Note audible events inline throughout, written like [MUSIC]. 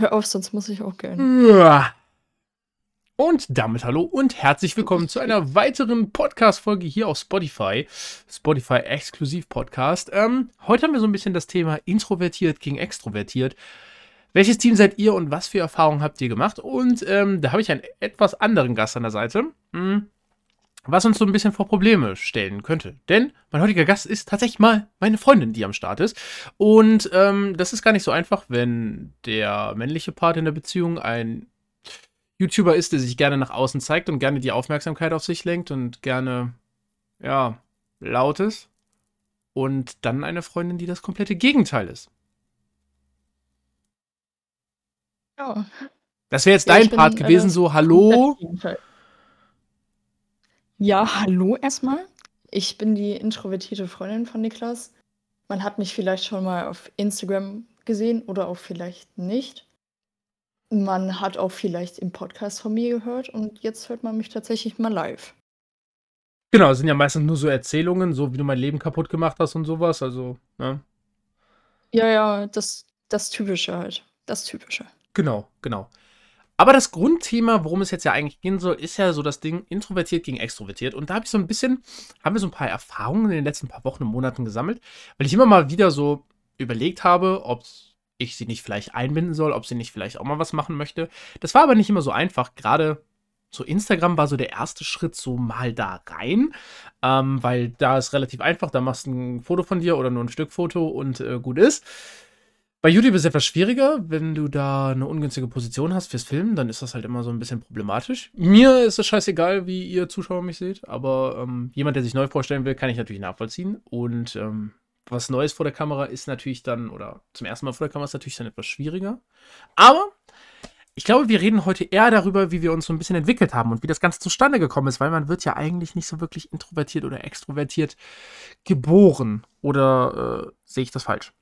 Hör auf, sonst muss ich auch gehen. Und damit hallo und herzlich willkommen zu einer weiteren Podcast-Folge hier auf Spotify. Spotify Exklusiv Podcast. Ähm, heute haben wir so ein bisschen das Thema introvertiert gegen extrovertiert. Welches Team seid ihr und was für Erfahrungen habt ihr gemacht? Und ähm, da habe ich einen etwas anderen Gast an der Seite. Hm was uns so ein bisschen vor Probleme stellen könnte. Denn mein heutiger Gast ist tatsächlich mal meine Freundin, die am Start ist. Und ähm, das ist gar nicht so einfach, wenn der männliche Part in der Beziehung ein YouTuber ist, der sich gerne nach außen zeigt und gerne die Aufmerksamkeit auf sich lenkt und gerne, ja, laut ist. Und dann eine Freundin, die das komplette Gegenteil ist. Ja. Das wäre jetzt Ja, dein ich bin, Part gewesen, äh, so, hallo. Ja, hallo erstmal. Ich bin die introvertierte Freundin von Niklas. Man hat mich vielleicht schon mal auf Instagram gesehen oder auch vielleicht nicht. Man hat auch vielleicht im Podcast von mir gehört und jetzt hört man mich tatsächlich mal live. Genau, es sind ja meistens nur so Erzählungen, so wie du mein Leben kaputt gemacht hast und sowas. Also, ne? Ja, ja, das, das Typische halt. Das Typische. Genau, genau. Aber das Grundthema, worum es jetzt ja eigentlich gehen soll, ist ja so das Ding introvertiert gegen extrovertiert. Und da habe ich so ein bisschen, haben wir so ein paar Erfahrungen in den letzten paar Wochen und Monaten gesammelt, weil ich immer mal wieder so überlegt habe, ob ich sie nicht vielleicht einbinden soll, ob sie nicht vielleicht auch mal was machen möchte. Das war aber nicht immer so einfach. Gerade so Instagram war so der erste Schritt so mal da rein, ähm, weil da ist relativ einfach. Da machst du ein Foto von dir oder nur ein Stück Foto und äh, gut ist. Bei YouTube ist es etwas schwieriger, wenn du da eine ungünstige Position hast fürs Filmen, dann ist das halt immer so ein bisschen problematisch. Mir ist es scheißegal, wie ihr Zuschauer mich seht, aber ähm, jemand, der sich neu vorstellen will, kann ich natürlich nachvollziehen. Und ähm, was Neues vor der Kamera ist natürlich dann, oder zum ersten Mal vor der Kamera ist natürlich dann etwas schwieriger. Aber ich glaube, wir reden heute eher darüber, wie wir uns so ein bisschen entwickelt haben und wie das Ganze zustande gekommen ist, weil man wird ja eigentlich nicht so wirklich introvertiert oder extrovertiert geboren. Oder äh, sehe ich das falsch?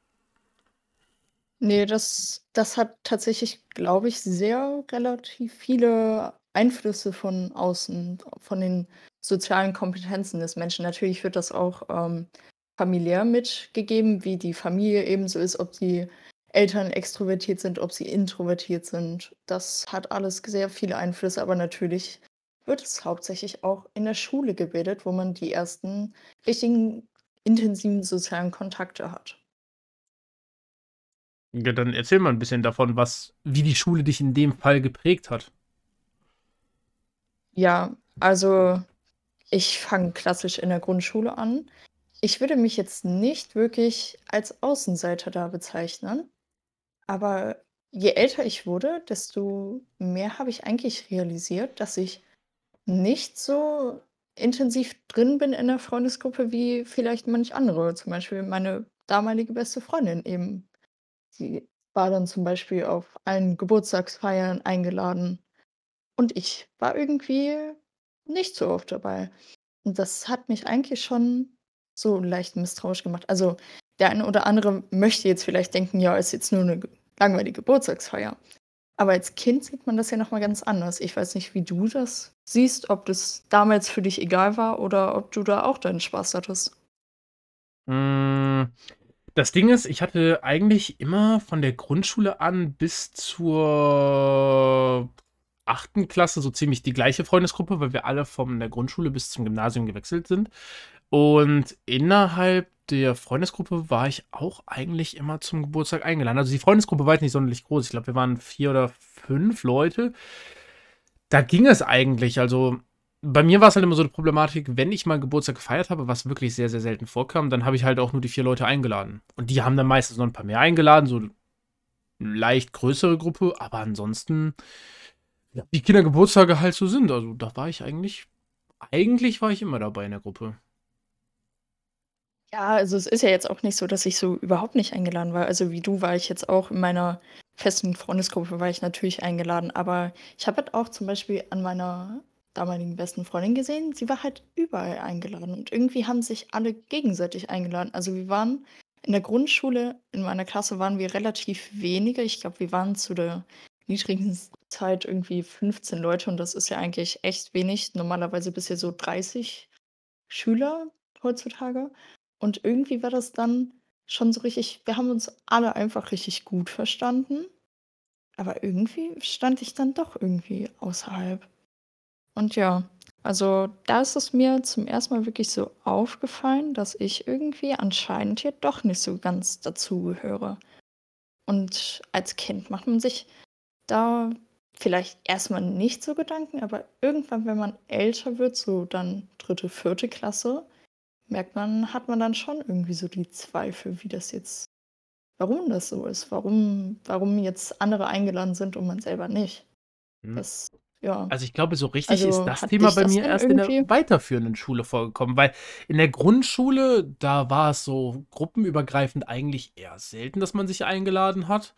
Nee, das, das hat tatsächlich, glaube ich, sehr relativ viele Einflüsse von außen, von den sozialen Kompetenzen des Menschen. Natürlich wird das auch ähm, familiär mitgegeben, wie die Familie ebenso ist, ob die Eltern extrovertiert sind, ob sie introvertiert sind. Das hat alles sehr viele Einflüsse, aber natürlich wird es hauptsächlich auch in der Schule gebildet, wo man die ersten richtigen intensiven sozialen Kontakte hat. Ja, dann erzähl mal ein bisschen davon, was, wie die Schule dich in dem Fall geprägt hat. Ja, also ich fange klassisch in der Grundschule an. Ich würde mich jetzt nicht wirklich als Außenseiter da bezeichnen, aber je älter ich wurde, desto mehr habe ich eigentlich realisiert, dass ich nicht so intensiv drin bin in der Freundesgruppe wie vielleicht manch andere. Zum Beispiel meine damalige beste Freundin eben. Sie war dann zum Beispiel auf allen Geburtstagsfeiern eingeladen und ich war irgendwie nicht so oft dabei. Und das hat mich eigentlich schon so leicht misstrauisch gemacht. Also der eine oder andere möchte jetzt vielleicht denken, ja, ist jetzt nur eine ge- langweilige Geburtstagsfeier. Aber als Kind sieht man das ja nochmal ganz anders. Ich weiß nicht, wie du das siehst, ob das damals für dich egal war oder ob du da auch deinen Spaß hattest. Mm, Das Ding ist, ich hatte eigentlich immer von der Grundschule an bis zur achten Klasse so ziemlich die gleiche Freundesgruppe, weil wir alle von der Grundschule bis zum Gymnasium gewechselt sind. Und innerhalb der Freundesgruppe war ich auch eigentlich immer zum Geburtstag eingeladen. Also die Freundesgruppe war jetzt nicht sonderlich groß. Ich glaube, wir waren vier oder fünf Leute. Da ging es eigentlich. Also bei mir war es halt immer so eine Problematik, wenn ich mal Geburtstag gefeiert habe, was wirklich sehr, sehr selten vorkam, dann habe ich halt auch nur die vier Leute eingeladen. Und die haben dann meistens noch ein paar mehr eingeladen, so eine leicht größere Gruppe, aber ansonsten, ja, wie Kindergeburtstage halt so sind. Also da war ich eigentlich, eigentlich war ich immer dabei in der Gruppe. Ja, also es ist ja jetzt auch nicht so, dass ich so überhaupt nicht eingeladen war. Also wie du war ich jetzt auch in meiner festen Freundesgruppe war ich natürlich eingeladen. Aber ich habe halt auch zum Beispiel an meiner damaligen besten Freundin gesehen, sie war halt überall eingeladen. Und irgendwie haben sich alle gegenseitig eingeladen. Also wir waren in der Grundschule, in meiner Klasse waren wir relativ wenige. Ich glaube, wir waren zu der niedrigen Zeit irgendwie 15 Leute und das ist ja eigentlich echt wenig. Normalerweise bist du so 30 Schüler heutzutage. Und irgendwie war das dann schon so richtig, wir haben uns alle einfach richtig gut verstanden. aber irgendwie stand ich dann doch irgendwie außerhalb. Und ja, also da ist es mir zum ersten Mal wirklich so aufgefallen, dass ich irgendwie anscheinend hier doch nicht so ganz dazugehöre. Und als Kind macht man sich da vielleicht erstmal nicht so Gedanken, aber irgendwann, wenn man älter wird, so dann dritte, vierte Klasse, merkt man, hat man dann schon irgendwie so die Zweifel, wie das jetzt, warum das so ist, warum, warum jetzt andere eingeladen sind und man selber nicht. Hm. Das, ja. Also ich glaube, so richtig ist Also das hat Thema bei das mir erst in der irgendwie? weiterführenden Schule vorgekommen, weil in der Grundschule, da war es so gruppenübergreifend eigentlich eher selten, dass man sich eingeladen hat.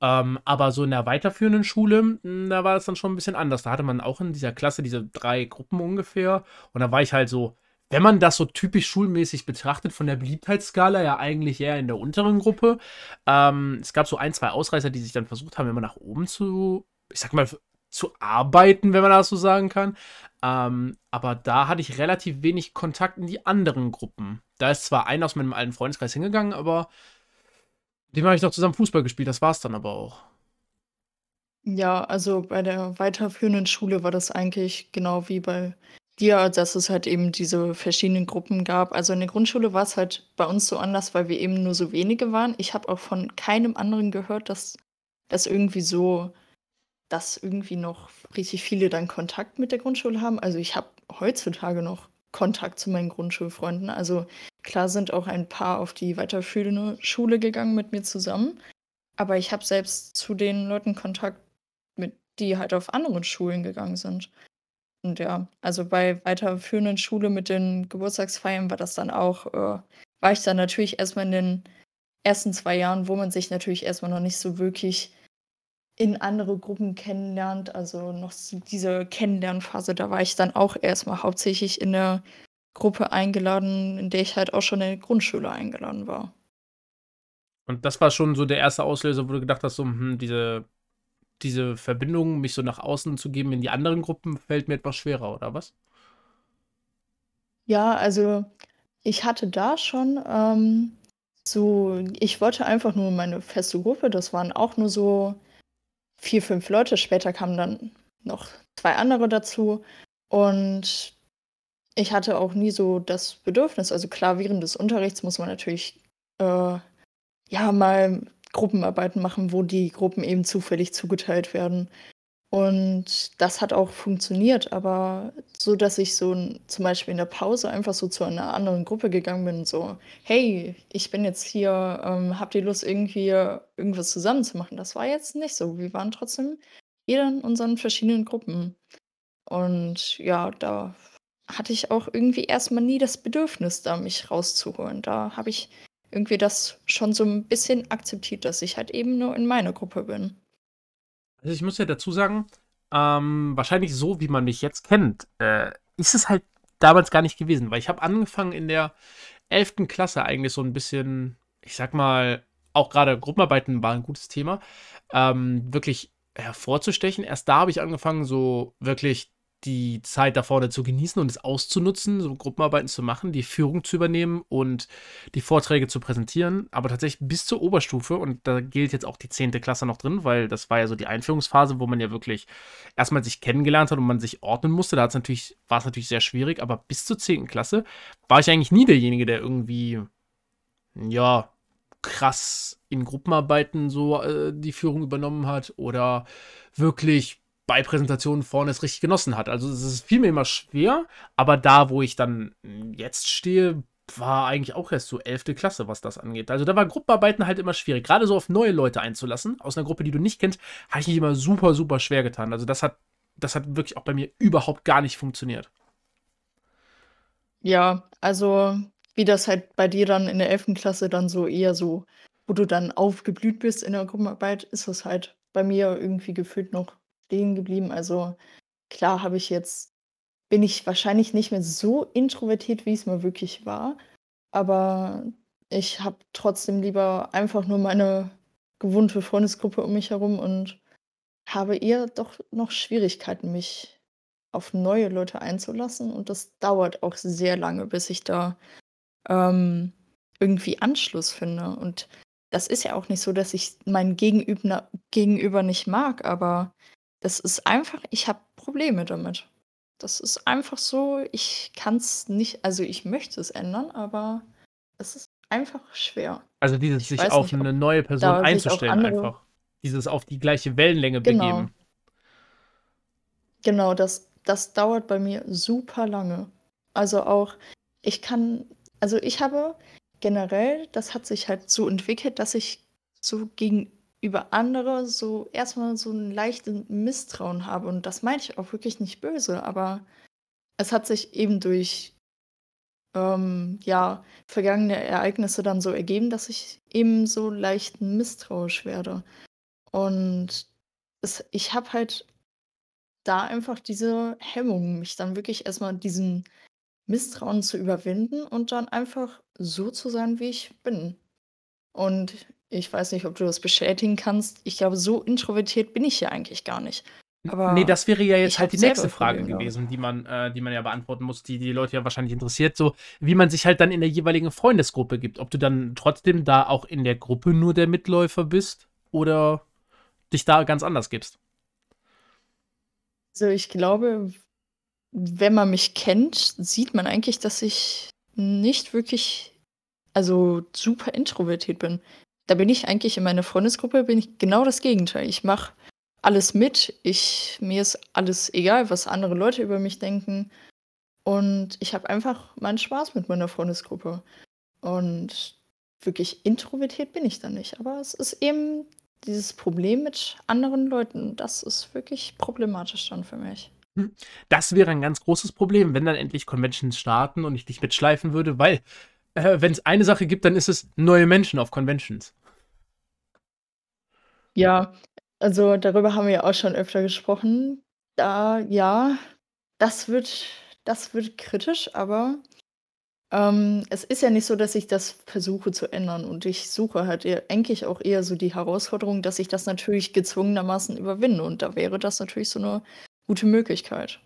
Ähm, aber so in der weiterführenden Schule, hm, da war es dann schon ein bisschen anders. Da hatte man auch in dieser Klasse diese drei Gruppen ungefähr. Und da war ich halt so, wenn man das so typisch schulmäßig betrachtet, von der Beliebtheitsskala ja eigentlich eher in der unteren Gruppe. Ähm, es gab so ein, zwei Ausreißer, die sich dann versucht haben, immer nach oben zu, ich sag mal, zu arbeiten, wenn man das so sagen kann. Ähm, aber da hatte ich relativ wenig Kontakt in die anderen Gruppen. Da ist zwar einer aus meinem alten Freundeskreis hingegangen, aber dem habe ich noch zusammen Fußball gespielt. Das war es dann aber auch. Ja, also bei der weiterführenden Schule war das eigentlich genau wie bei dir, dass es halt eben diese verschiedenen Gruppen gab. Also in der Grundschule war es halt bei uns so anders, weil wir eben nur so wenige waren. Ich habe auch von keinem anderen gehört, dass das irgendwie so, dass irgendwie noch richtig viele dann Kontakt mit der Grundschule haben. Also ich habe heutzutage noch Kontakt zu meinen Grundschulfreunden. Also klar sind auch ein paar auf die weiterführende Schule gegangen mit mir zusammen. Aber ich habe selbst zu den Leuten Kontakt, mit die halt auf anderen Schulen gegangen sind. Und ja, also bei weiterführenden Schule mit den Geburtstagsfeiern war das dann auch, äh, war ich dann natürlich erstmal in den ersten zwei Jahren, wo man sich natürlich erstmal noch nicht so wirklich in andere Gruppen kennenlernt. Also noch diese Kennenlernphase, da war ich dann auch erstmal hauptsächlich in der Gruppe eingeladen, in der ich halt auch schon in der Grundschule eingeladen war. Und das war schon so der erste Auslöser, wo du gedacht hast, so, hm, diese, diese Verbindung, mich so nach außen zu geben in die anderen Gruppen, fällt mir etwas schwerer, oder was? Ja, also ich hatte da schon ähm, so, ich wollte einfach nur meine feste Gruppe, das waren auch nur so vier, fünf Leute. Später kamen dann noch zwei andere dazu. Und ich hatte auch nie so das Bedürfnis, also klar, während des Unterrichts muss man natürlich äh, ja mal Gruppenarbeiten machen, wo die Gruppen eben zufällig zugeteilt werden. Und das hat auch funktioniert, aber so, dass ich so zum Beispiel in der Pause einfach so zu einer anderen Gruppe gegangen bin, so, hey, ich bin jetzt hier, ähm, habt ihr Lust, irgendwie irgendwas zusammen zu machen? Das war jetzt nicht so. Wir waren trotzdem jeder in unseren verschiedenen Gruppen. Und ja, da hatte ich auch irgendwie erstmal nie das Bedürfnis, da mich rauszuholen. Da habe ich irgendwie das schon so ein bisschen akzeptiert, dass ich halt eben nur in meiner Gruppe bin. Also ich muss ja dazu sagen, ähm, wahrscheinlich so, wie man mich jetzt kennt, äh, ist es halt damals gar nicht gewesen, weil ich habe angefangen in der elften Klasse eigentlich so ein bisschen, ich sag mal, auch gerade Gruppenarbeiten war ein gutes Thema, ähm, wirklich hervorzustechen. Erst da habe ich angefangen, so wirklich die Zeit da vorne zu genießen und es auszunutzen, so Gruppenarbeiten zu machen, die Führung zu übernehmen und die Vorträge zu präsentieren, aber tatsächlich bis zur Oberstufe und da gilt jetzt auch die zehnte Klasse noch drin, weil das war ja so die Einführungsphase, wo man ja wirklich erstmal sich kennengelernt hat und man sich ordnen musste. Da natürlich, war es natürlich sehr schwierig, aber bis zur zehnten Klasse war ich eigentlich nie derjenige, der irgendwie, ja, krass in Gruppenarbeiten so äh, die Führung übernommen hat oder wirklich bei Präsentationen vorne es richtig genossen hat. Also es ist fiel mir immer schwer, aber da, wo ich dann jetzt stehe, war eigentlich auch erst so elfte Klasse, was das angeht. Also da war Gruppenarbeiten halt immer schwierig. Gerade so auf neue Leute einzulassen, aus einer Gruppe, die du nicht kennst, habe ich mich immer super, super schwer getan. Also das hat, das hat wirklich auch bei mir überhaupt gar nicht funktioniert. Ja, also wie das halt bei dir dann in der elften Klasse dann so eher so, wo du dann aufgeblüht bist in der Gruppenarbeit, ist das halt bei mir irgendwie gefühlt noch stehen geblieben. Also klar habe ich jetzt, bin ich wahrscheinlich nicht mehr so introvertiert, wie es mal wirklich war, aber ich habe trotzdem lieber einfach nur meine gewohnte Freundesgruppe um mich herum und habe eher doch noch Schwierigkeiten, mich auf neue Leute einzulassen. Und das dauert auch sehr lange, bis ich da ähm, irgendwie Anschluss finde. Und das ist ja auch nicht so, dass ich mein Gegenüber Gegenüber nicht mag, aber das ist einfach ich habe Probleme damit. Das ist einfach so, ich kann's nicht also, ich möchte es ändern, aber es ist einfach schwer. Also, dieses Ich sich auf nicht, ob 'ne neue Person einzustellen einfach. Dieses auf die gleiche Wellenlänge Genau. begeben. Genau, das das dauert bei mir super lange. Also, auch ich kann also, ich habe generell das hat sich halt so entwickelt, dass ich so gegenüber andere so erst mal so 'n leichten Misstrauen habe und das meine ich auch wirklich nicht böse, aber es hat sich eben durch, ähm, ja, vergangene Ereignisse dann so ergeben, dass ich eben so leicht misstrauisch werde. Und es ich habe halt da einfach diese Hemmung, mich dann wirklich erst mal diesen Misstrauen zu überwinden und dann einfach so zu sein, wie ich bin. Und ich weiß nicht, ob du das bestätigen kannst. Ich glaube, so introvertiert bin ich ja eigentlich gar nicht. Aber das wäre ja jetzt halt die nächste Frage Probleme gewesen, die man äh, die man ja beantworten muss, die die Leute ja wahrscheinlich interessiert, so wie man sich halt dann in der jeweiligen Freundesgruppe gibt. Ob du dann trotzdem da auch in der Gruppe nur der Mitläufer bist oder dich da ganz anders gibst? Also, ich glaube, wenn man mich kennt, sieht man eigentlich, dass ich nicht wirklich also, super introvertiert bin. Da bin ich eigentlich in meiner Freundesgruppe bin ich genau das Gegenteil. Ich mache alles mit. Ich mir ist alles egal, was andere Leute über mich denken. Und ich habe einfach meinen Spaß mit meiner Freundesgruppe. Und wirklich introvertiert bin ich da nicht. Aber es ist eben dieses Problem mit anderen Leuten. Das ist wirklich problematisch dann für mich. Hm, das wäre ein ganz großes Problem, wenn dann endlich Conventions starten und ich dich mitschleifen würde, weil, äh, wenn's eine Sache gibt, dann ist es neue Menschen auf Conventions. Ja, also, darüber haben wir ja auch schon öfter gesprochen. Da ja, das wird das wird kritisch, aber, ähm, es ist ja nicht so, dass ich das versuche zu ändern und ich suche halt eigentlich auch eher so die Herausforderung, dass ich das natürlich gezwungenermaßen überwinde und da wäre das natürlich so 'ne gute Möglichkeit.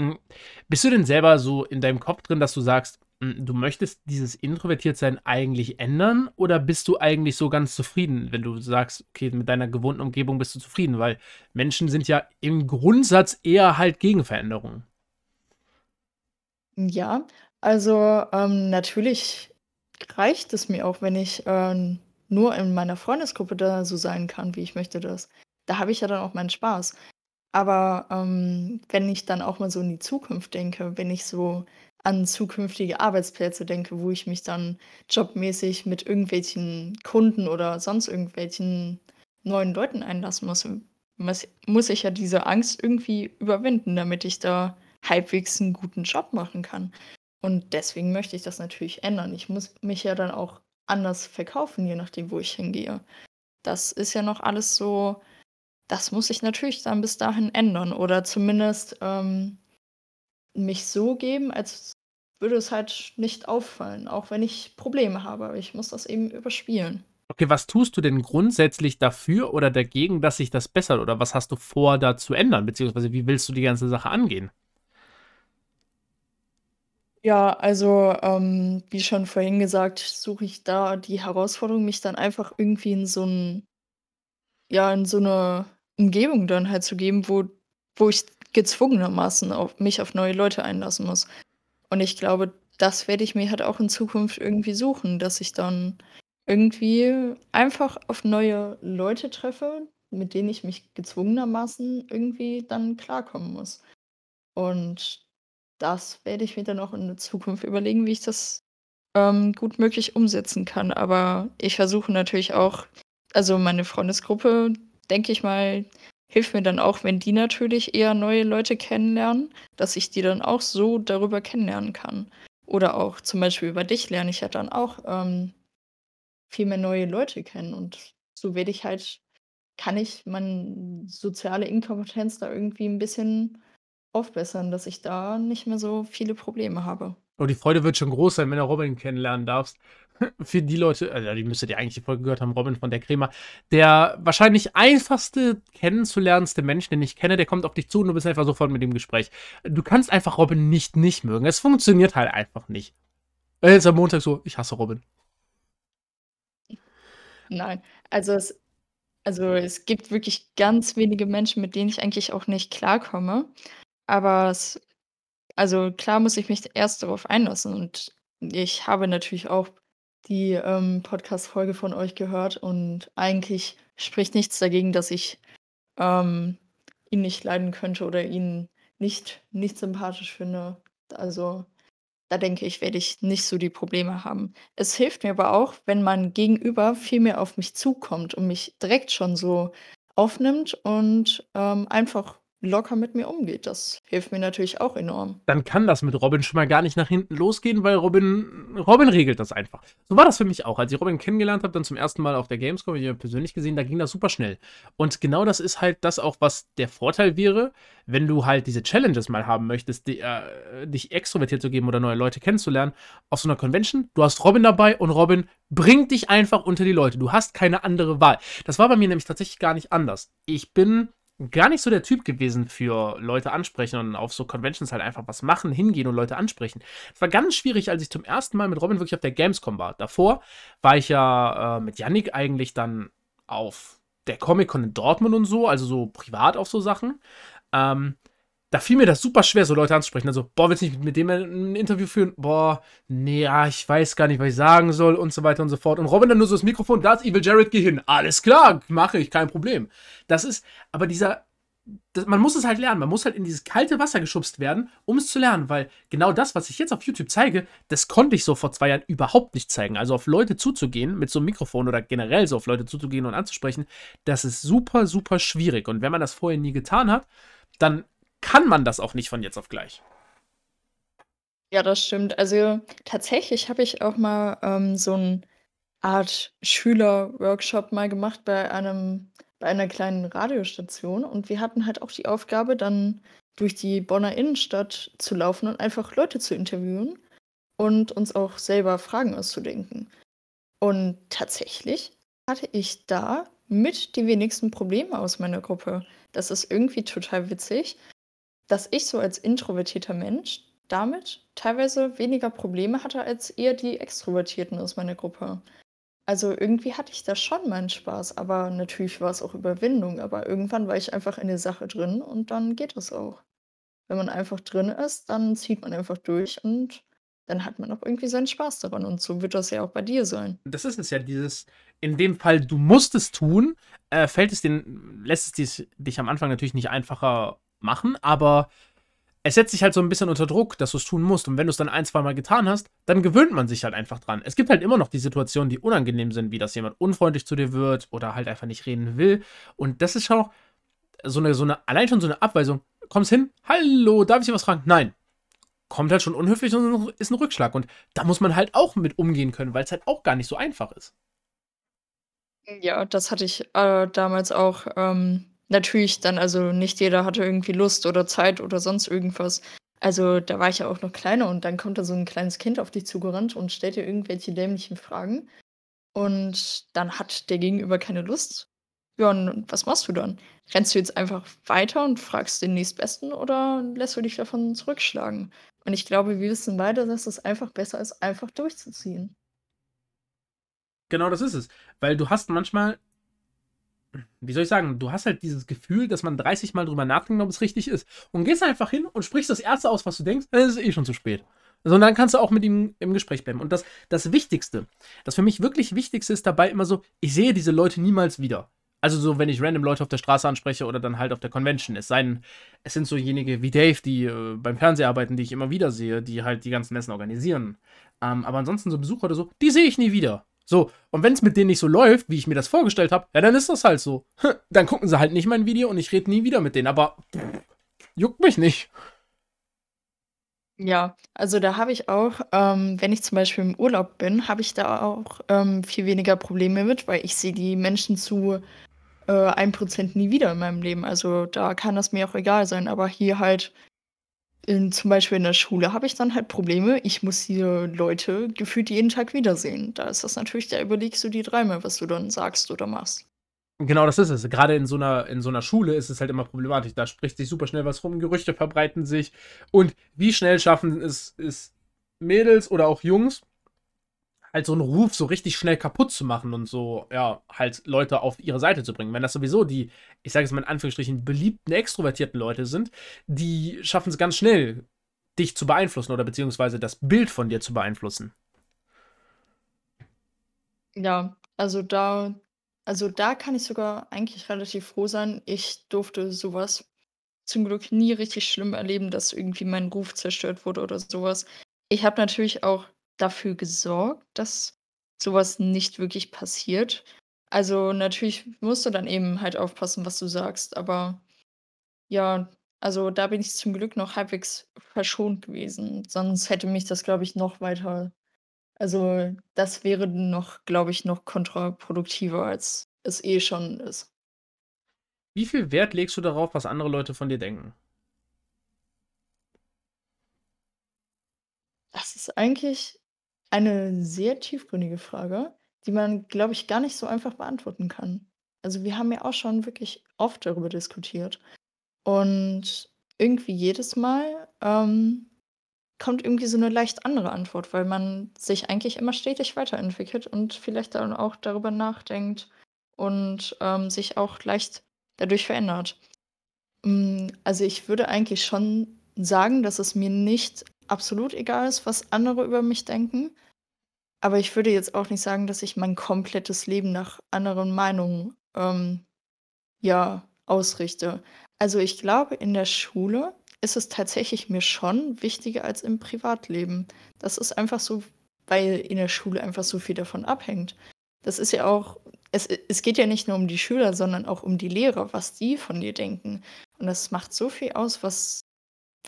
Hm, bist du denn selber so in deinem Kopf drin, dass du sagst, du möchtest dieses Introvertiertsein eigentlich ändern oder bist du eigentlich so ganz zufrieden, wenn du sagst: „Okay, mit deiner gewohnten Umgebung bist du zufrieden“, weil Menschen sind ja im Grundsatz eher halt gegen Veränderungen. Ja, also, ähm, natürlich reicht es mir auch, wenn ich, ähm, nur in meiner Freundesgruppe da so sein kann, wie ich möchte das. Da habe ich ja dann auch meinen Spaß. Aber, ähm, wenn ich dann auch mal so in die Zukunft denke, wenn ich so an zukünftige Arbeitsplätze denke, wo ich mich dann jobmäßig mit irgendwelchen Kunden oder sonst irgendwelchen neuen Leuten einlassen muss, muss ich ja diese Angst irgendwie überwinden, damit ich da halbwegs 'n guten Job machen kann. Und deswegen möchte ich das natürlich ändern. Ich muss mich ja dann auch anders verkaufen, je nachdem, wo ich hingehe. Das ist ja noch alles so das muss sich natürlich dann bis dahin ändern oder zumindest, ähm, mich so geben, als würde es halt nicht auffallen, auch wenn ich Probleme habe. Ich muss das eben überspielen. Okay, was tust du denn grundsätzlich dafür oder dagegen, dass sich das bessert oder was hast du vor, da zu ändern, beziehungsweise wie willst du die ganze Sache angehen? Ja, also, ähm, wie schon vorhin gesagt, suche ich da die Herausforderung, mich dann einfach irgendwie in so 'n ja, in so 'ne Umgebung dann halt zu geben, wo wo ich gezwungenermaßen auf mich auf neue Leute einlassen muss. Und ich glaube, das werde ich mir halt auch in Zukunft irgendwie suchen, dass ich dann irgendwie einfach auf neue Leute treffe, mit denen ich mich gezwungenermaßen irgendwie dann klarkommen muss. Und das werde ich mir dann auch in der Zukunft überlegen, wie ich das, ähm, gut möglich umsetzen kann. Aber ich versuche natürlich auch also, meine Freundesgruppe, denke ich mal, hilft mir dann auch, wenn die natürlich eher neue Leute kennenlernen, dass ich die dann auch so darüber kennenlernen kann. Oder auch zum Beispiel über dich lerne ich ja dann auch, ähm, viel mehr neue Leute kennen und so werde ich halt kann ich meine soziale Inkompetenz da irgendwie 'n bisschen aufbessern, dass ich da nicht mehr so viele Probleme habe. Oh, die Freude wird schon groß sein, wenn du Robin kennenlernen darfst. Für die Leute äh, ja, die müsstet ihr eigentlich die Folge gehört haben, Robin von der Crema. Der wahrscheinlich einfachste kennenzulernendste Mensch, den ich kenne, der kommt auf dich zu und du bist einfach sofort mit im Gespräch. Du kannst einfach Robin nicht nicht mögen. Es funktioniert halt einfach nicht. Äh, jetzt am Montag so: „Ich hasse Robin.“ Nein, also es also es gibt wirklich ganz wenige Menschen, mit denen ich eigentlich auch nicht klarkomme. Aber es also klar muss ich mich erst darauf einlassen und ich habe natürlich auch die, ähm, Podcast-Folge von euch gehört und eigentlich spricht nichts dagegen, dass ich, ähm, ihn nicht leiden könnte oder ihn nicht nicht sympathisch finde. Also, da denke ich, werde ich nicht so die Probleme haben. Es hilft mir aber auch, wenn mein Gegenüber viel mehr auf mich zukommt und mich direkt schon so aufnimmt und, ähm, einfach locker mit mir umgeht. Das hilft mir natürlich auch enorm. Dann kann das mit Robin schon mal gar nicht nach hinten losgehen, weil Robin, Robin regelt das einfach. So war das für mich auch. Als ich Robin kennengelernt habe, dann zum ersten Mal auf der Gamescom, ich habe persönlich gesehen, da ging das super schnell. Und genau das ist halt das auch, was der Vorteil wäre, wenn du halt diese Challenges mal haben möchtest, die, äh, dich extrovertiert zu geben oder neue Leute kennenzulernen, auf so einer Convention, du hast Robin dabei und Robin bringt dich einfach unter die Leute. Du hast keine andere Wahl. Das war bei mir nämlich tatsächlich gar nicht anders. Ich bin gar nicht so der Typ gewesen für Leute ansprechen und auf so Conventions halt einfach was machen, hingehen und Leute ansprechen. Es war ganz schwierig, als ich zum ersten Mal mit Robin wirklich auf der Gamescom war. Davor war ich ja äh, mit Yannick eigentlich dann auf der Comic-Con in Dortmund und so, also so privat auf so Sachen. Ähm, da fiel mir das super schwer, so Leute anzusprechen. Also, boah, willst du nicht mit dem ein Interview führen? Boah, nee, ja, ich weiß gar nicht, was ich sagen soll und so weiter und so fort. Und Robin dann nur so das Mikrofon, da ist Evil Jared, geh hin. Alles klar, mache ich, kein Problem. Das ist, aber dieser, das, man muss es halt lernen. Man muss halt in dieses kalte Wasser geschubst werden, um es zu lernen, weil genau das, was ich jetzt auf YouTube zeige, das konnte ich so vor zwei Jahren überhaupt nicht zeigen. Also auf Leute zuzugehen mit so einem Mikrofon oder generell so auf Leute zuzugehen und anzusprechen, das ist super, super schwierig. Und wenn man das vorher nie getan hat, dann kann man das auch nicht von jetzt auf gleich. Ja, das stimmt. Also tatsächlich habe ich auch mal ähm, so eine Art Schüler-Workshop mal gemacht bei einem bei einer kleinen Radiostation und wir hatten halt auch die Aufgabe, dann durch die Bonner Innenstadt zu laufen und einfach Leute zu interviewen und uns auch selber Fragen auszudenken. Und tatsächlich hatte ich da mit die wenigsten Probleme aus meiner Gruppe. Das ist irgendwie total witzig, dass ich so als introvertierter Mensch damit teilweise weniger Probleme hatte als eher die Extrovertierten aus meiner Gruppe. Also irgendwie hatte ich da schon meinen Spaß, aber natürlich war es auch Überwindung. Aber irgendwann war ich einfach in der Sache drin und dann geht es auch. Wenn man einfach drin ist, dann zieht man einfach durch und dann hat man auch irgendwie seinen Spaß daran. Und so wird das ja auch bei dir sein. Das ist es ja, dieses, in dem Fall, du musst es tun, äh, fällt es den, lässt es dich am Anfang natürlich nicht einfacher machen, aber es setzt sich halt so ein bisschen unter Druck, dass du es tun musst. Und wenn du es dann ein, zwei Mal getan hast, dann gewöhnt man sich halt einfach dran. Es gibt halt immer noch die Situationen, die unangenehm sind, wie dass jemand unfreundlich zu dir wird oder halt einfach nicht reden will. Und das ist schon auch so eine, so eine, allein schon so eine Abweisung. Kommst hin, hallo, darf ich dir was fragen? Nein. Kommt halt schon unhöflich und ist ein Rückschlag. Und da muss man halt auch mit umgehen können, weil es halt auch gar nicht so einfach ist. Ja, das hatte ich äh, damals auch. Ähm Natürlich dann also nicht jeder hatte irgendwie Lust oder Zeit oder sonst irgendwas. Also, da war ich ja auch noch kleiner und dann kommt da so ein kleines Kind auf dich zugerannt und stellt dir irgendwelche dämlichen Fragen. Und dann hat der Gegenüber keine Lust. Ja, und was machst du dann? Rennst du jetzt einfach weiter und fragst den Nächstbesten oder lässt du dich davon zurückschlagen? Und ich glaube, wir wissen beide, dass es einfach besser ist, einfach durchzuziehen. Genau das ist es. Weil du hast manchmal wie soll ich sagen, du hast halt dieses Gefühl, dass man 30 Mal drüber nachdenkt, ob es richtig ist. Und gehst einfach hin und sprichst das Erste aus, was du denkst, dann ist es eh schon zu spät. Sondern dann kannst du auch mit ihm im Gespräch bleiben. Und das, das Wichtigste, das für mich wirklich Wichtigste ist dabei immer so, ich sehe diese Leute niemals wieder. Also so, wenn ich random Leute auf der Straße anspreche oder dann halt auf der Convention. Es seien, es sind sojenige wie Dave, die äh, beim Fernsehen arbeiten, die ich immer wieder sehe, die halt die ganzen Messen organisieren. Ähm, aber ansonsten so Besucher oder so, die sehe ich nie wieder. So, und wenn es mit denen nicht so läuft, wie ich mir das vorgestellt habe, ja, dann ist das halt so. Dann gucken sie halt nicht mein Video und ich rede nie wieder mit denen, aber juckt mich nicht. Ja, also da habe ich auch, ähm, wenn ich zum Beispiel im Urlaub bin, habe ich da auch ähm, viel weniger Probleme mit, weil ich sehe die Menschen zu äh, 1% nie wieder in meinem Leben. Also da kann das mir auch egal sein. Aber hier halt in, zum Beispiel in der Schule habe ich dann halt Probleme. Ich muss hier Leute gefühlt jeden Tag wiedersehen. Da ist das natürlich, da überlegst du dir dreimal, was du dann sagst oder machst. Genau, das ist es. Gerade in so einer, in so einer Schule ist es halt immer problematisch. Da spricht sich super schnell was rum, Gerüchte verbreiten sich. Und wie schnell schaffen es, es Mädels oder auch Jungs, halt so einen Ruf so richtig schnell kaputt zu machen und so, ja, halt Leute auf ihre Seite zu bringen. Wenn das sowieso die, ich sage es mal in Anführungsstrichen, beliebten, extrovertierten Leute sind, die schaffen es ganz schnell, dich zu beeinflussen oder beziehungsweise das Bild von dir zu beeinflussen. Ja, also da also da kann ich sogar eigentlich relativ froh sein. Ich durfte sowas zum Glück nie richtig schlimm erleben, dass irgendwie mein Ruf zerstört wurde oder sowas. Ich habe natürlich auch dafür gesorgt, dass sowas nicht wirklich passiert. Also, natürlich musst du dann eben halt aufpassen, was du sagst, aber ja, also da bin ich zum Glück noch halbwegs verschont gewesen. Sonst hätte mich das, glaube ich, noch weiter also, das wäre noch, glaube ich, noch kontraproduktiver, als es eh schon ist. Wie viel Wert legst du darauf, was andere Leute von dir denken? Das ist eigentlich eine sehr tiefgründige Frage, die man, glaube ich, gar nicht so einfach beantworten kann. Also, wir haben ja auch schon wirklich oft darüber diskutiert. Und irgendwie jedes Mal, ähm kommt irgendwie so eine leicht andere Antwort, weil man sich eigentlich immer stetig weiterentwickelt und vielleicht dann auch darüber nachdenkt und, ähm, sich auch leicht dadurch verändert. Hm, also, ich würde eigentlich schon sagen, dass es mir nicht absolut egal ist, was andere über mich denken, aber ich würde jetzt auch nicht sagen, dass ich mein komplettes Leben nach anderen Meinungen, ähm, ja, ausrichte. Also, ich glaube, in der Schule ist es tatsächlich mir schon wichtiger als im Privatleben. Das ist einfach so, weil in der Schule einfach so viel davon abhängt. Das ist ja auch, es, es geht ja nicht nur um die Schüler, sondern auch um die Lehrer, was die von dir denken. Und das macht so viel aus, was,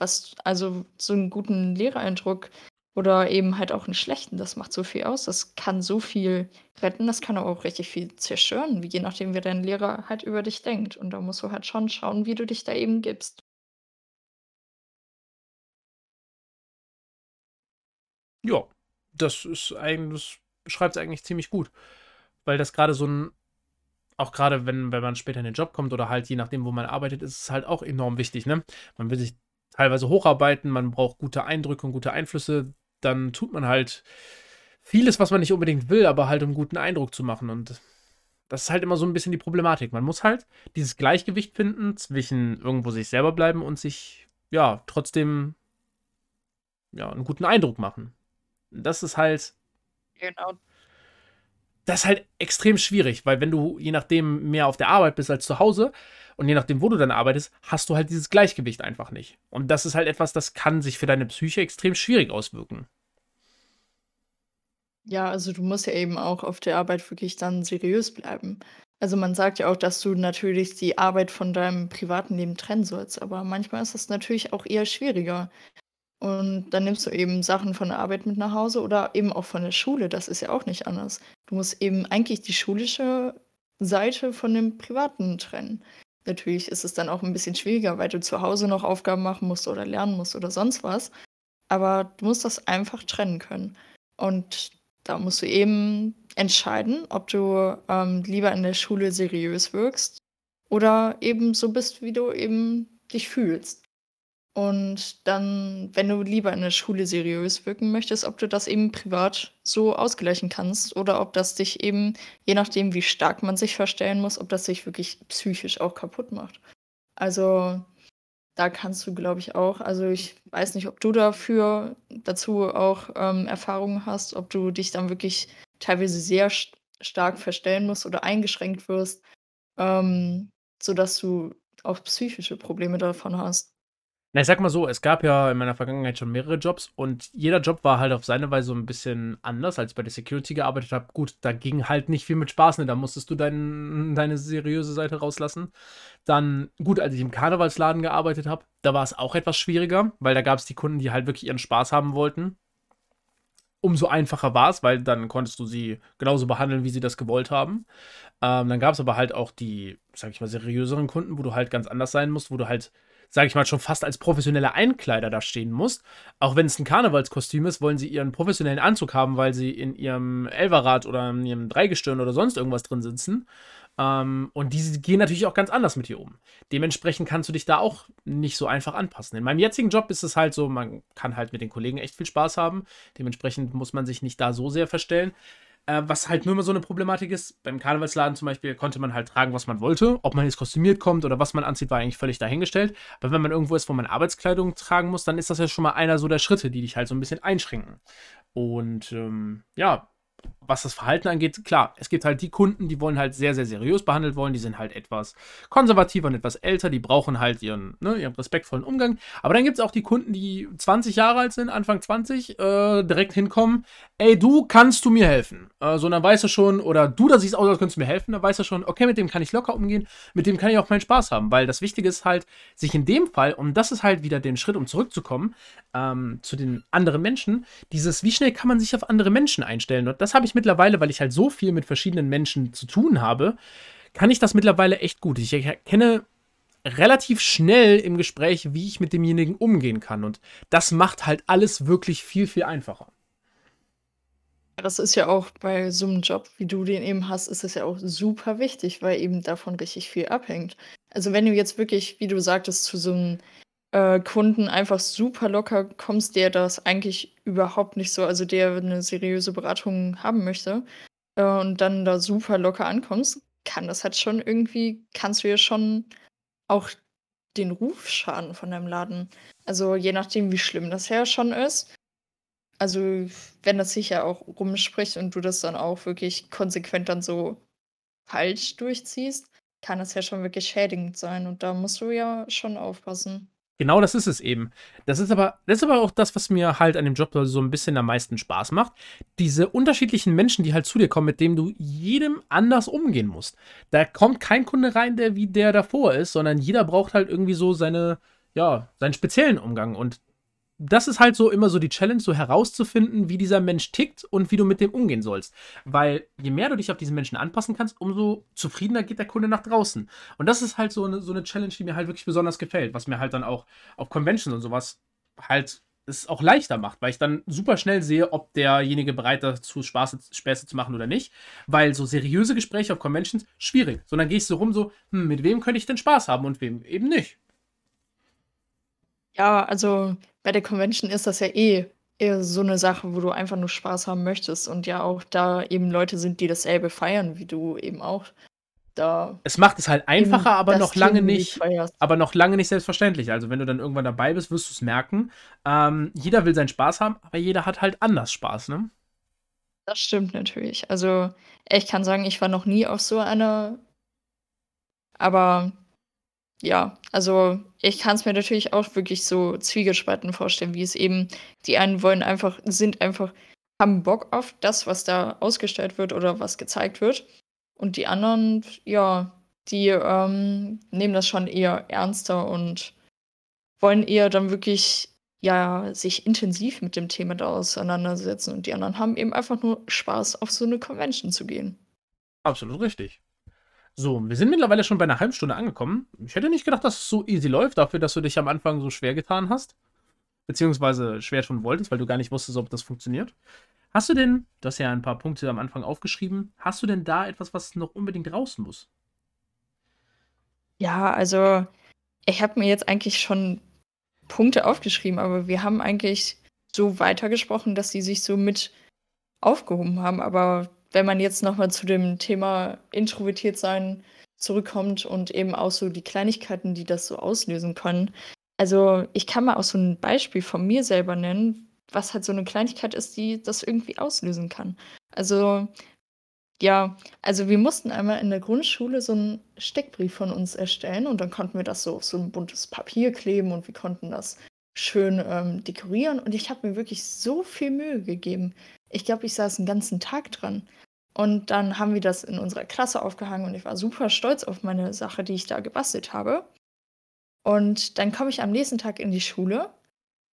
was, also so einen guten Lehrereindruck oder eben halt auch einen schlechten, das macht so viel aus. Das kann so viel retten, das kann aber auch richtig viel zerstören, je nachdem, wie dein Lehrer halt über dich denkt. Und da musst du halt schon schauen, wie du dich da eben gibst. Ja, das ist eigentlich, das beschreibt es eigentlich ziemlich gut. Weil das gerade so ein, auch gerade wenn, wenn man später in den Job kommt oder halt je nachdem, wo man arbeitet, ist es halt auch enorm wichtig, ne? Man will sich teilweise hocharbeiten, man braucht gute Eindrücke und gute Einflüsse, dann tut man halt vieles, was man nicht unbedingt will, aber halt um guten Eindruck zu machen. Und das ist halt immer so ein bisschen die Problematik. Man muss halt dieses Gleichgewicht finden zwischen irgendwo sich selber bleiben und sich, ja, trotzdem, ja, einen guten Eindruck machen. Das ist halt. Genau. Das ist halt extrem schwierig, weil wenn du je nachdem mehr auf der Arbeit bist als zu Hause und je nachdem, wo du dann arbeitest, hast du halt dieses Gleichgewicht einfach nicht. Und das ist halt etwas, das kann sich für deine Psyche extrem schwierig auswirken. Ja, also du musst ja eben auch auf der Arbeit wirklich dann seriös bleiben. Also man sagt ja auch, dass du natürlich die Arbeit von deinem privaten Leben trennen sollst, aber manchmal ist das natürlich auch eher schwieriger. Und dann nimmst du eben Sachen von der Arbeit mit nach Hause oder eben auch von der Schule. Das ist ja auch nicht anders. Du musst eben eigentlich die schulische Seite von dem Privaten trennen. Natürlich ist es dann auch ein bisschen schwieriger, weil du zu Hause noch Aufgaben machen musst oder lernen musst oder sonst was. Aber du musst das einfach trennen können. Und da musst du eben entscheiden, ob du ähm, lieber in der Schule seriös wirkst oder eben so bist, wie du eben dich fühlst. Und dann, wenn du lieber in der Schule seriös wirken möchtest, ob du das eben privat so ausgleichen kannst oder ob das dich eben, je nachdem, wie stark man sich verstellen muss, ob das sich wirklich psychisch auch kaputt macht. Also da kannst du, glaube ich, auch, also ich weiß nicht, ob du dafür dazu auch ähm, Erfahrungen hast, ob du dich dann wirklich teilweise sehr st stark verstellen musst oder eingeschränkt wirst, ähm, sodass du auch psychische Probleme davon hast. Na, ich sag mal so, es gab ja in meiner Vergangenheit schon mehrere Jobs und jeder Job war halt auf seine Weise so ein bisschen anders, als ich bei der Security gearbeitet habe. Gut, da ging halt nicht viel mit Spaß, ne? Da musstest du dein, deine seriöse Seite rauslassen. Dann, gut, als ich im Karnevalsladen gearbeitet habe, da war es auch etwas schwieriger, weil da gab es die Kunden, die halt wirklich ihren Spaß haben wollten. Umso einfacher war es, weil dann konntest du sie genauso behandeln, wie sie das gewollt haben. Ähm, dann gab es aber halt auch die, sag ich mal, seriöseren Kunden, wo du halt ganz anders sein musst, wo du halt sage ich mal, schon fast als professioneller Einkleider da stehen musst. Auch wenn es ein Karnevalskostüm ist, wollen sie ihren professionellen Anzug haben, weil sie in ihrem Elverrad oder in ihrem Dreigestirn oder sonst irgendwas drin sitzen. Ähm, und die gehen natürlich auch ganz anders mit dir um. Dementsprechend kannst du dich da auch nicht so einfach anpassen. In meinem jetzigen Job ist es halt so, man kann halt mit den Kollegen echt viel Spaß haben. Dementsprechend muss man sich nicht da so sehr verstellen. Äh, was halt nur immer so eine Problematik ist, beim Karnevalsladen zum Beispiel konnte man halt tragen, was man wollte. Ob man jetzt kostümiert kommt oder was man anzieht, war eigentlich völlig dahingestellt. Aber wenn man irgendwo ist, wo man Arbeitskleidung tragen muss, dann ist das ja schon mal einer so der Schritte, die dich halt so ein bisschen einschränken. Und ähm, ja, was das Verhalten angeht, klar, es gibt halt die Kunden, die wollen halt sehr, sehr seriös behandelt wollen, die sind halt etwas konservativer und etwas älter, die brauchen halt ihren, ne, ihren respektvollen Umgang. Aber dann gibt es auch die Kunden, die 20 Jahre alt sind, Anfang 20, äh, direkt hinkommen, ey, du kannst du mir helfen. Äh, so, dann weißt du schon, oder du, da siehst aus, als könntest du mir helfen, dann weißt du schon, okay, mit dem kann ich locker umgehen, mit dem kann ich auch meinen Spaß haben, weil das Wichtige ist halt, sich in dem Fall, und das ist halt wieder den Schritt, um zurückzukommen, ähm, zu den anderen Menschen, dieses, wie schnell kann man sich auf andere Menschen einstellen? Und das habe ich mittlerweile, weil ich halt so viel mit verschiedenen Menschen zu tun habe, kann ich das mittlerweile echt gut. Ich erkenne relativ schnell im Gespräch, wie ich mit demjenigen umgehen kann. Und das macht halt alles wirklich viel, viel einfacher. Das ist ja auch bei so einem Job, wie du den eben hast, ist es ja auch super wichtig, weil eben davon richtig viel abhängt. Also wenn du jetzt wirklich, wie du sagtest, zu so einem äh, Kunden einfach super locker kommst, der das eigentlich überhaupt nicht so, also der eine seriöse Beratung haben möchte äh, und dann da super locker ankommst, kann das halt schon irgendwie, kannst du ja schon auch den Ruf schaden von deinem Laden. Also je nachdem, wie schlimm das ja schon ist. Also wenn das sich ja auch rumspricht und du das dann auch wirklich konsequent dann so falsch durchziehst, kann das ja schon wirklich schädigend sein und da musst du ja schon aufpassen. Genau das ist es eben. Das ist aber, das ist aber auch das, was mir halt an dem Job so ein bisschen am meisten Spaß macht. Diese unterschiedlichen Menschen, die halt zu dir kommen, mit denen du jedem anders umgehen musst. Da kommt kein Kunde rein, der wie der davor ist, sondern jeder braucht halt irgendwie so seine, ja, seinen speziellen Umgang. Und das ist halt so immer so die Challenge, so herauszufinden, wie dieser Mensch tickt und wie du mit dem umgehen sollst. Weil je mehr du dich auf diesen Menschen anpassen kannst, umso zufriedener geht der Kunde nach draußen. Und das ist halt so eine, so eine Challenge, die mir halt wirklich besonders gefällt, was mir halt dann auch auf Conventions und sowas halt es auch leichter macht, weil ich dann super schnell sehe, ob derjenige bereit dazu Spaß, Späße zu machen oder nicht. Weil so seriöse Gespräche auf Conventions schwierig. So, dann gehe ich so rum, so, hm, mit wem könnte ich denn Spaß haben und wem eben nicht. Ja, also bei der Convention ist das ja eh eher so eine Sache, wo du einfach nur Spaß haben möchtest und ja auch da eben Leute sind, die dasselbe feiern wie du eben auch. Da es macht es halt einfacher, aber noch lange nicht, aber noch lange nicht selbstverständlich. Also wenn du dann irgendwann dabei bist, wirst du es merken. Ähm, jeder will seinen Spaß haben, aber jeder hat halt anders Spaß, ne? Das stimmt natürlich. Also ich kann sagen, ich war noch nie auf so einer, aber ja, also ich kann es mir natürlich auch wirklich so zwiegespalten vorstellen, wie es eben, die einen wollen einfach, sind einfach, haben Bock auf das, was da ausgestellt wird oder was gezeigt wird. Und die anderen, ja, die ähm, nehmen das schon eher ernster und wollen eher dann wirklich, ja, sich intensiv mit dem Thema da auseinandersetzen. Und die anderen haben eben einfach nur Spaß, auf so eine Convention zu gehen. Absolut richtig. So, wir sind mittlerweile schon bei einer halben Stunde angekommen. Ich hätte nicht gedacht, dass es so easy läuft, dafür, dass du dich am Anfang so schwer getan hast. Beziehungsweise schwer tun wolltest, weil du gar nicht wusstest, ob das funktioniert. Hast du denn, du hast ja ein paar Punkte am Anfang aufgeschrieben, hast du denn da etwas, was noch unbedingt raus muss? Ja, also ich habe mir jetzt eigentlich schon Punkte aufgeschrieben, aber wir haben eigentlich so weitergesprochen, dass sie sich so mit aufgehoben haben. Aber wenn man jetzt nochmal zu dem Thema introvertiert sein zurückkommt und eben auch so die Kleinigkeiten, die das so auslösen können. Also ich kann mal auch so ein Beispiel von mir selber nennen, was halt so eine Kleinigkeit ist, die das irgendwie auslösen kann. Also ja, also wir mussten einmal in der Grundschule so einen Steckbrief von uns erstellen und dann konnten wir das so auf so ein buntes Papier kleben und wir konnten das schön ähm, dekorieren und ich habe mir wirklich so viel Mühe gegeben. Ich glaube, ich saß einen ganzen Tag dran. Und dann haben wir das in unserer Klasse aufgehangen und ich war super stolz auf meine Sache, die ich da gebastelt habe. Und dann komme ich am nächsten Tag in die Schule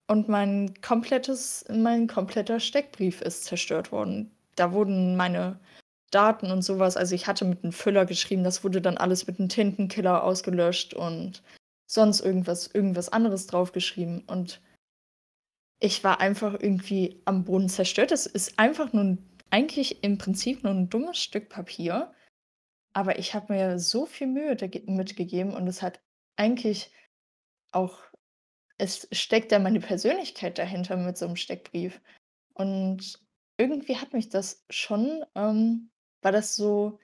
und mein komplettes, mein kompletter Steckbrief ist zerstört worden. Da wurden meine Daten und sowas, also ich hatte mit einem Füller geschrieben, das wurde dann alles mit einem Tintenkiller ausgelöscht und sonst irgendwas, irgendwas anderes draufgeschrieben. Und ich war einfach irgendwie am Boden zerstört. Das ist einfach nur eigentlich im Prinzip nur ein dummes Stück Papier. Aber ich habe mir so viel Mühe mitgegeben und es hat eigentlich auch es steckt ja meine Persönlichkeit dahinter mit so 'nem Steckbrief. Und irgendwie hat mich das schon ähm, war das so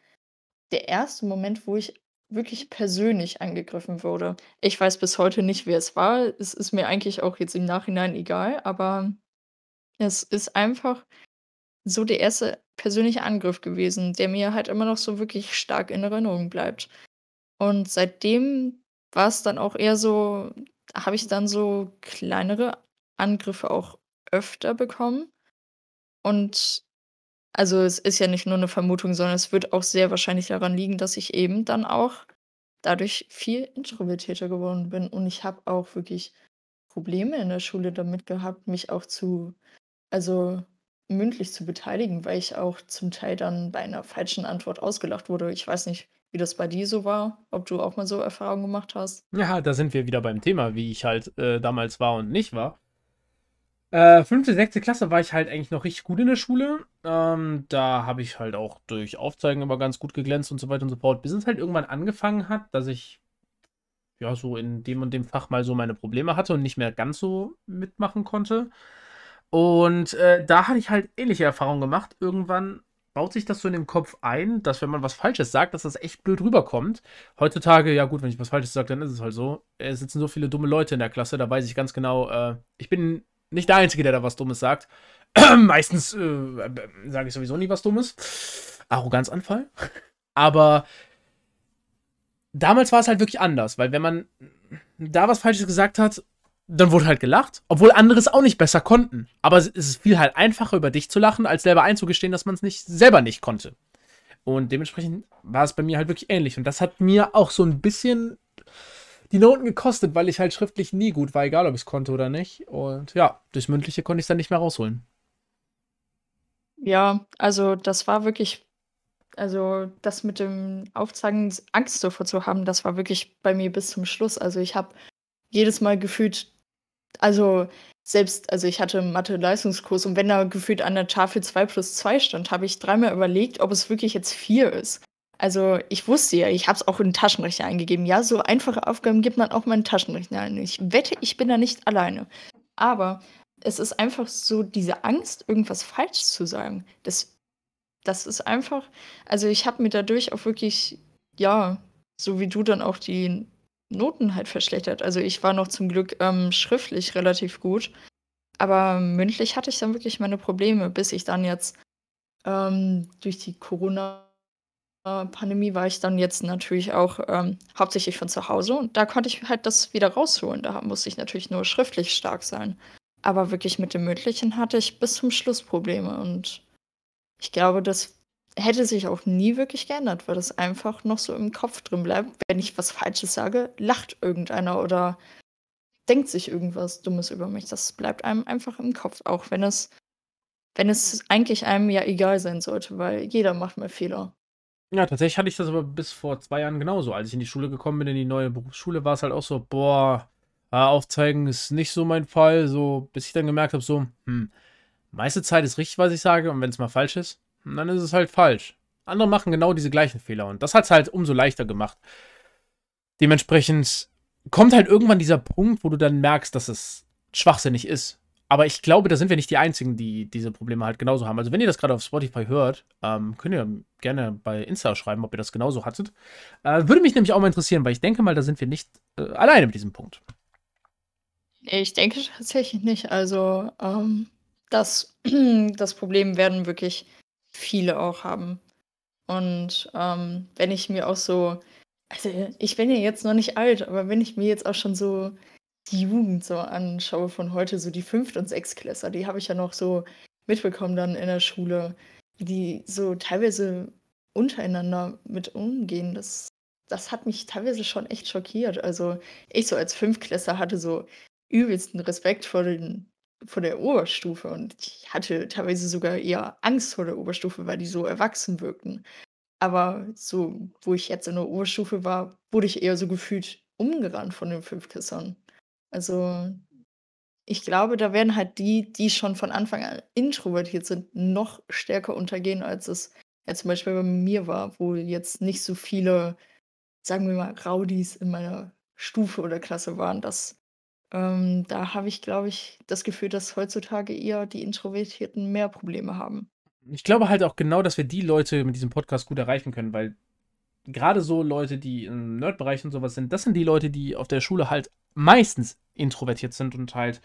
der erste Moment, wo ich wirklich persönlich angegriffen wurde. Ich weiß bis heute nicht, wer es war. Es ist mir eigentlich auch jetzt im Nachhinein egal, aber es ist einfach so der erste persönliche Angriff gewesen, der mir halt immer noch so wirklich stark in Erinnerung bleibt. Und seitdem war's dann auch eher so habe ich dann so kleinere Angriffe auch öfter bekommen. Und also, es ist ja nicht nur 'ne Vermutung, sondern es wird auch sehr wahrscheinlich daran liegen, dass ich eben dann auch dadurch viel introvertierter geworden bin. Und ich habe auch wirklich Probleme in der Schule damit gehabt, mich auch zu also, mündlich zu beteiligen, weil ich auch zum Teil dann bei 'ner falschen Antwort ausgelacht wurde. Ich weiß nicht, wie das bei dir so war, ob du auch mal so Erfahrungen gemacht hast? Ja, da sind wir wieder beim Thema, wie ich halt, äh, damals war und nicht war. Äh, 5., 6. Klasse war ich halt eigentlich noch richtig gut in der Schule. Ähm, da habe ich halt auch durch Aufzeigen immer ganz gut geglänzt und so weiter und so fort, bis es halt irgendwann angefangen hat, dass ich ja, so in dem und dem Fach mal so meine Probleme hatte und nicht mehr ganz so mitmachen konnte. Und, äh, da hatte ich halt ähnliche Erfahrungen gemacht. Irgendwann baut sich das so in den Kopf ein, dass wenn man was Falsches sagt, dass das echt blöd rüberkommt. Heutzutage, ja gut, wenn ich was Falsches sage, dann ist es halt so. Es sitzen so viele dumme Leute in der Klasse, da weiß ich ganz genau, äh, ich bin nicht der Einzige, der da was Dummes sagt. [CLEARS THROAT] Meistens, äh, sage ich sowieso nie was Dummes. Arroganzanfall. Aber damals war es halt wirklich anders, weil wenn man da was Falsches gesagt hat, dann wurde halt gelacht, obwohl andere es auch nicht besser konnten. Aber es ist viel halt einfacher, über dich zu lachen, als selber einzugestehen, dass man es nicht selber nicht konnte. Und dementsprechend war es bei mir halt wirklich ähnlich. Und das hat mir auch so ein bisschen die Noten gekostet, weil ich halt schriftlich nie gut war, egal ob ich es konnte oder nicht. Und ja, durchs Mündliche konnte ich es dann nicht mehr rausholen. Ja, also das war wirklich also das mit dem Aufzeigen, Angst davor zu haben, das war wirklich bei mir bis zum Schluss. Also, ich habe jedes Mal gefühlt also, selbst also, ich hatte Mathe-Leistungskurs und wenn da gefühlt an der Tafel 2 + 2 stand, habe ich dreimal überlegt, ob es wirklich jetzt 4 ist. Also, ich wusste ja, ich habe es auch in 'n Taschenrechner eingegeben. Ja, so einfache Aufgaben gibt man auch mal in 'n Taschenrechner ein. Ich wette, ich bin da nicht alleine. Aber es ist einfach so diese Angst, irgendwas falsch zu sagen. Das das ist einfach also, ich habe mir dadurch auch wirklich, ja, so wie du dann auch die Noten halt verschlechtert. Also, ich war noch zum Glück, ähm, schriftlich relativ gut, aber mündlich hatte ich dann wirklich meine Probleme, bis ich dann jetzt ähm, durch die Corona äh, Pandemie war ich dann jetzt natürlich auch, ähm, hauptsächlich von zu Hause und da konnte ich halt das wieder rausholen. Da musste ich natürlich nur schriftlich stark sein. Aber wirklich mit dem Mündlichen hatte ich bis zum Schluss Probleme und ich glaube, das hätte sich auch nie wirklich geändert, weil das einfach noch so im Kopf drin bleibt. Wenn ich was Falsches sage, lacht irgendeiner oder denkt sich irgendwas Dummes über mich. Das bleibt einem einfach im Kopf, auch wenn es wenn es eigentlich einem ja egal sein sollte, weil jeder macht mal Fehler. Ja, tatsächlich hatte ich das aber bis vor 2 Jahren genauso. Als ich in die Schule gekommen bin, in die neue Berufsschule, war es halt auch so: „Boah, ah, Aufzeigen ist nicht so mein Fall“, so, bis ich dann gemerkt habe, so: „Hm, meiste Zeit ist richtig, was ich sage und wenn's mal falsch ist, dann ist es halt falsch.“ Andere machen genau diese gleichen Fehler und das hat's halt umso leichter gemacht. Dementsprechend kommt halt irgendwann dieser Punkt, wo du dann merkst, dass es schwachsinnig ist. Aber ich glaube, da sind wir nicht die Einzigen, die diese Probleme halt genauso haben. Also, wenn ihr das grade auf Spotify hört, ähm, könnt ihr gerne bei Insta schreiben, ob ihr das genauso hattet. Äh, würde mich nämlich auch mal interessieren, weil ich denke mal, da sind wir nicht, äh, alleine mit diesem Punkt. Ich denke tatsächlich nicht. Also, ähm, das [CLEARS THROAT] das Problem werden wirklich viele auch haben. Und, ähm, wenn ich mir auch so also, ich bin ja jetzt noch nicht alt, aber wenn ich mir jetzt auch schon so die Jugend so anschaue von heute, so die Fünft und Sechstklässler, die habe ich ja noch so mitbekommen dann in der Schule, wie die so teilweise untereinander mit umgehen. Das das hat mich teilweise schon echt schockiert. Also, ich so als Fünftklässler hatte so übelsten Respekt vor den vor der Oberstufe und ich hatte teilweise sogar eher Angst vor der Oberstufe, weil die so erwachsen wirkten. Aber so, wo ich jetzt in der Oberstufe war, wurde ich eher so gefühlt umgerannt von den Fünftklässlern. Also, ich glaube, da werden halt die, die schon von Anfang an introvertiert sind, noch stärker untergehen, als es ja zum Beispiel bei mir war, wo jetzt nicht so viele, sagen wir mal, Rowdies in meiner Stufe oder Klasse waren. Das, ähm, da habe ich, glaube ich, das Gefühl, dass heutzutage eher die Introvertierten mehr Probleme haben. Ich glaube halt auch genau, dass wir die Leute mit diesem Podcast gut erreichen können, weil gerade so Leute, die im Nerdbereich und sowas sind, das sind die Leute, die auf der Schule halt meistens introvertiert sind und halt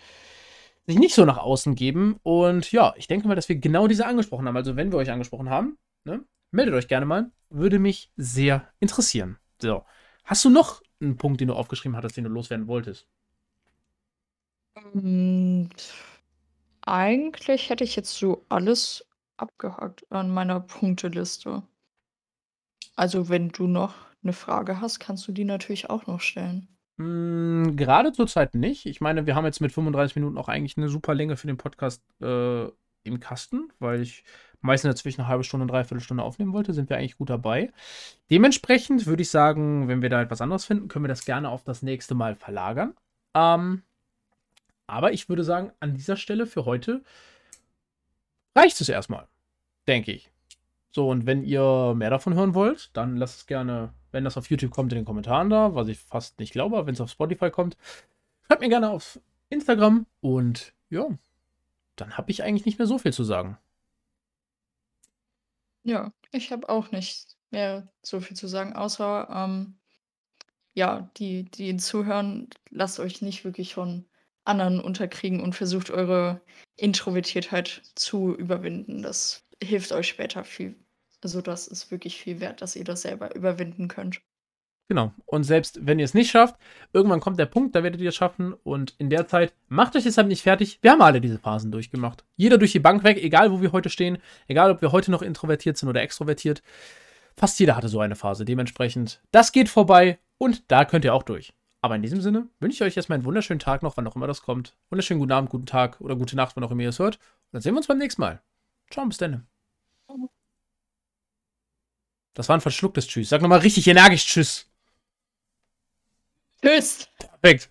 sich nicht so nach außen geben. Und ja, ich denke mal, dass wir genau diese angesprochen haben. Also, wenn wir euch angesprochen haben, ne, meldet euch gerne mal. Würde mich sehr interessieren. So. Hast du noch einen Punkt, den du aufgeschrieben hattest, den du loswerden wolltest? Ähm, eigentlich hätte ich jetzt so alles abgehakt an meiner Punkteliste. Also, wenn du noch eine Frage hast, kannst du die natürlich auch noch stellen. Hm, gerade zurzeit nicht. Ich meine, wir haben jetzt mit 35 Minuten auch eigentlich eine super Länge für den Podcast äh, im Kasten, weil ich meistens dazwischen eine halbe Stunde, eine Dreiviertelstunde aufnehmen wollte, sind wir eigentlich gut dabei. Dementsprechend würde ich sagen, wenn wir da etwas anderes finden, können wir das gerne auf das nächste Mal verlagern. Ähm, aber ich würde sagen, an dieser Stelle für heute reicht es erstmal, denke ich. So, und wenn ihr mehr davon hören wollt, dann lasst es gerne, wenn das auf YouTube kommt, in den Kommentaren da, was ich fast nicht glaube, wenn es auf Spotify kommt, schreibt mir gerne auf Instagram und ja, dann habe ich eigentlich nicht mehr so viel zu sagen. Ja, ich habe auch nicht mehr so viel zu sagen, außer, ähm, ja, die, die zuhören, lasst euch nicht wirklich von anderen unterkriegen und versucht eure Introvertiertheit zu überwinden. Das hilft euch später viel also das ist wirklich viel wert, dass ihr das selber überwinden könnt. Genau. Und selbst wenn ihr es nicht schafft, irgendwann kommt der Punkt, da werdet ihr es schaffen. Und in der Zeit macht euch deshalb nicht fertig. Wir haben alle diese Phasen durchgemacht. Jeder durch die Bank weg, egal wo wir heute stehen, egal ob wir heute noch introvertiert sind oder extrovertiert. Fast jeder hatte so eine Phase. Dementsprechend, das geht vorbei und da könnt ihr auch durch. Aber in diesem Sinne wünsche ich euch erstmal einen wunderschönen Tag noch, wann auch immer das kommt. Wunderschönen guten Abend, guten Tag oder gute Nacht, wann auch immer ihr es hört. Und dann sehen wir uns beim nächsten Mal. Ciao, bis dann. Das war ein verschlucktes Tschüss. Sag nochmal richtig energisch Tschüss. Tschüss. Perfekt.